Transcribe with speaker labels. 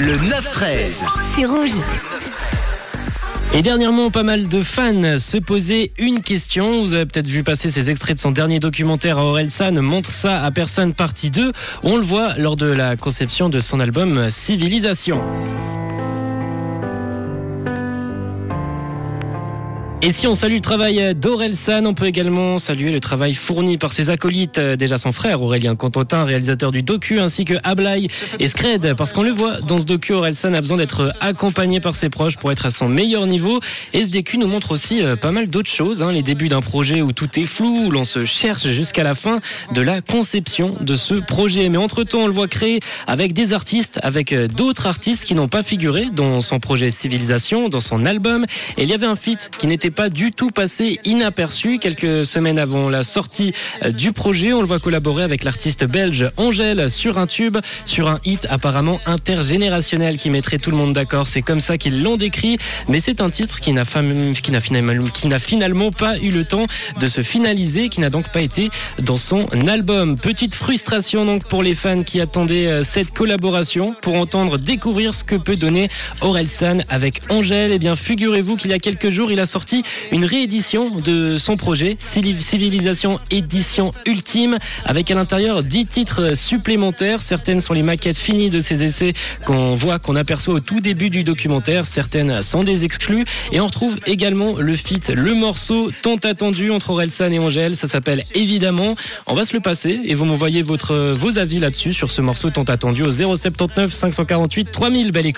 Speaker 1: Le 9-13.
Speaker 2: C'est rouge.
Speaker 3: Et dernièrement, pas mal de fans se posaient une question. Vous avez peut-être vu passer ces extraits de son dernier documentaire à Orelsan, Montre ça à personne partie 2. On le voit lors de la conception de son album Civilisation. Et si on salue le travail d'Orelsan, on peut également saluer le travail fourni par ses acolytes, déjà son frère Aurélien Contentin, réalisateur du docu, ainsi que Ablai et Scred, parce qu'on le voit dans ce docu, Orelsan a besoin d'être accompagné par ses proches pour être à son meilleur niveau. Et ce docu nous montre aussi euh, pas mal d'autres choses, hein, les débuts d'un projet où tout est flou, où l'on se cherche jusqu'à la fin de la conception de ce projet. Mais entre-temps, on le voit créer avec des artistes, avec euh, d'autres artistes qui n'ont pas figuré dans son projet Civilisation, dans son album. Et il y avait un feat qui n'était pas du tout passé inaperçu. Quelques semaines avant la sortie euh, du projet, on le voit collaborer avec l'artiste belge Angèle sur un tube, sur un hit apparemment intergénérationnel qui mettrait tout le monde d'accord. C'est comme ça qu'ils l'ont décrit, mais c'est un titre qui n'a finalement, finalement pas eu le temps de se finaliser, qui n'a donc pas été dans son album. Petite frustration donc pour les fans qui attendaient euh, cette collaboration pour entendre découvrir ce que peut donner Orelsan avec Angèle. Eh bien, figurez-vous qu'il y a quelques jours, il a sorti une réédition de son projet Civilisation édition ultime avec à l'intérieur 10 titres supplémentaires. Certaines sont les maquettes finies de ces essais qu'on voit, qu'on aperçoit au tout début du documentaire. Certaines sont des exclus et on retrouve également le feat, le morceau tant attendu entre Orelsan et Angèle. Ça s'appelle évidemment. On va se le passer et vous m'envoyez vos avis là-dessus sur ce morceau tant attendu au 079 548 3000. Belle écoute.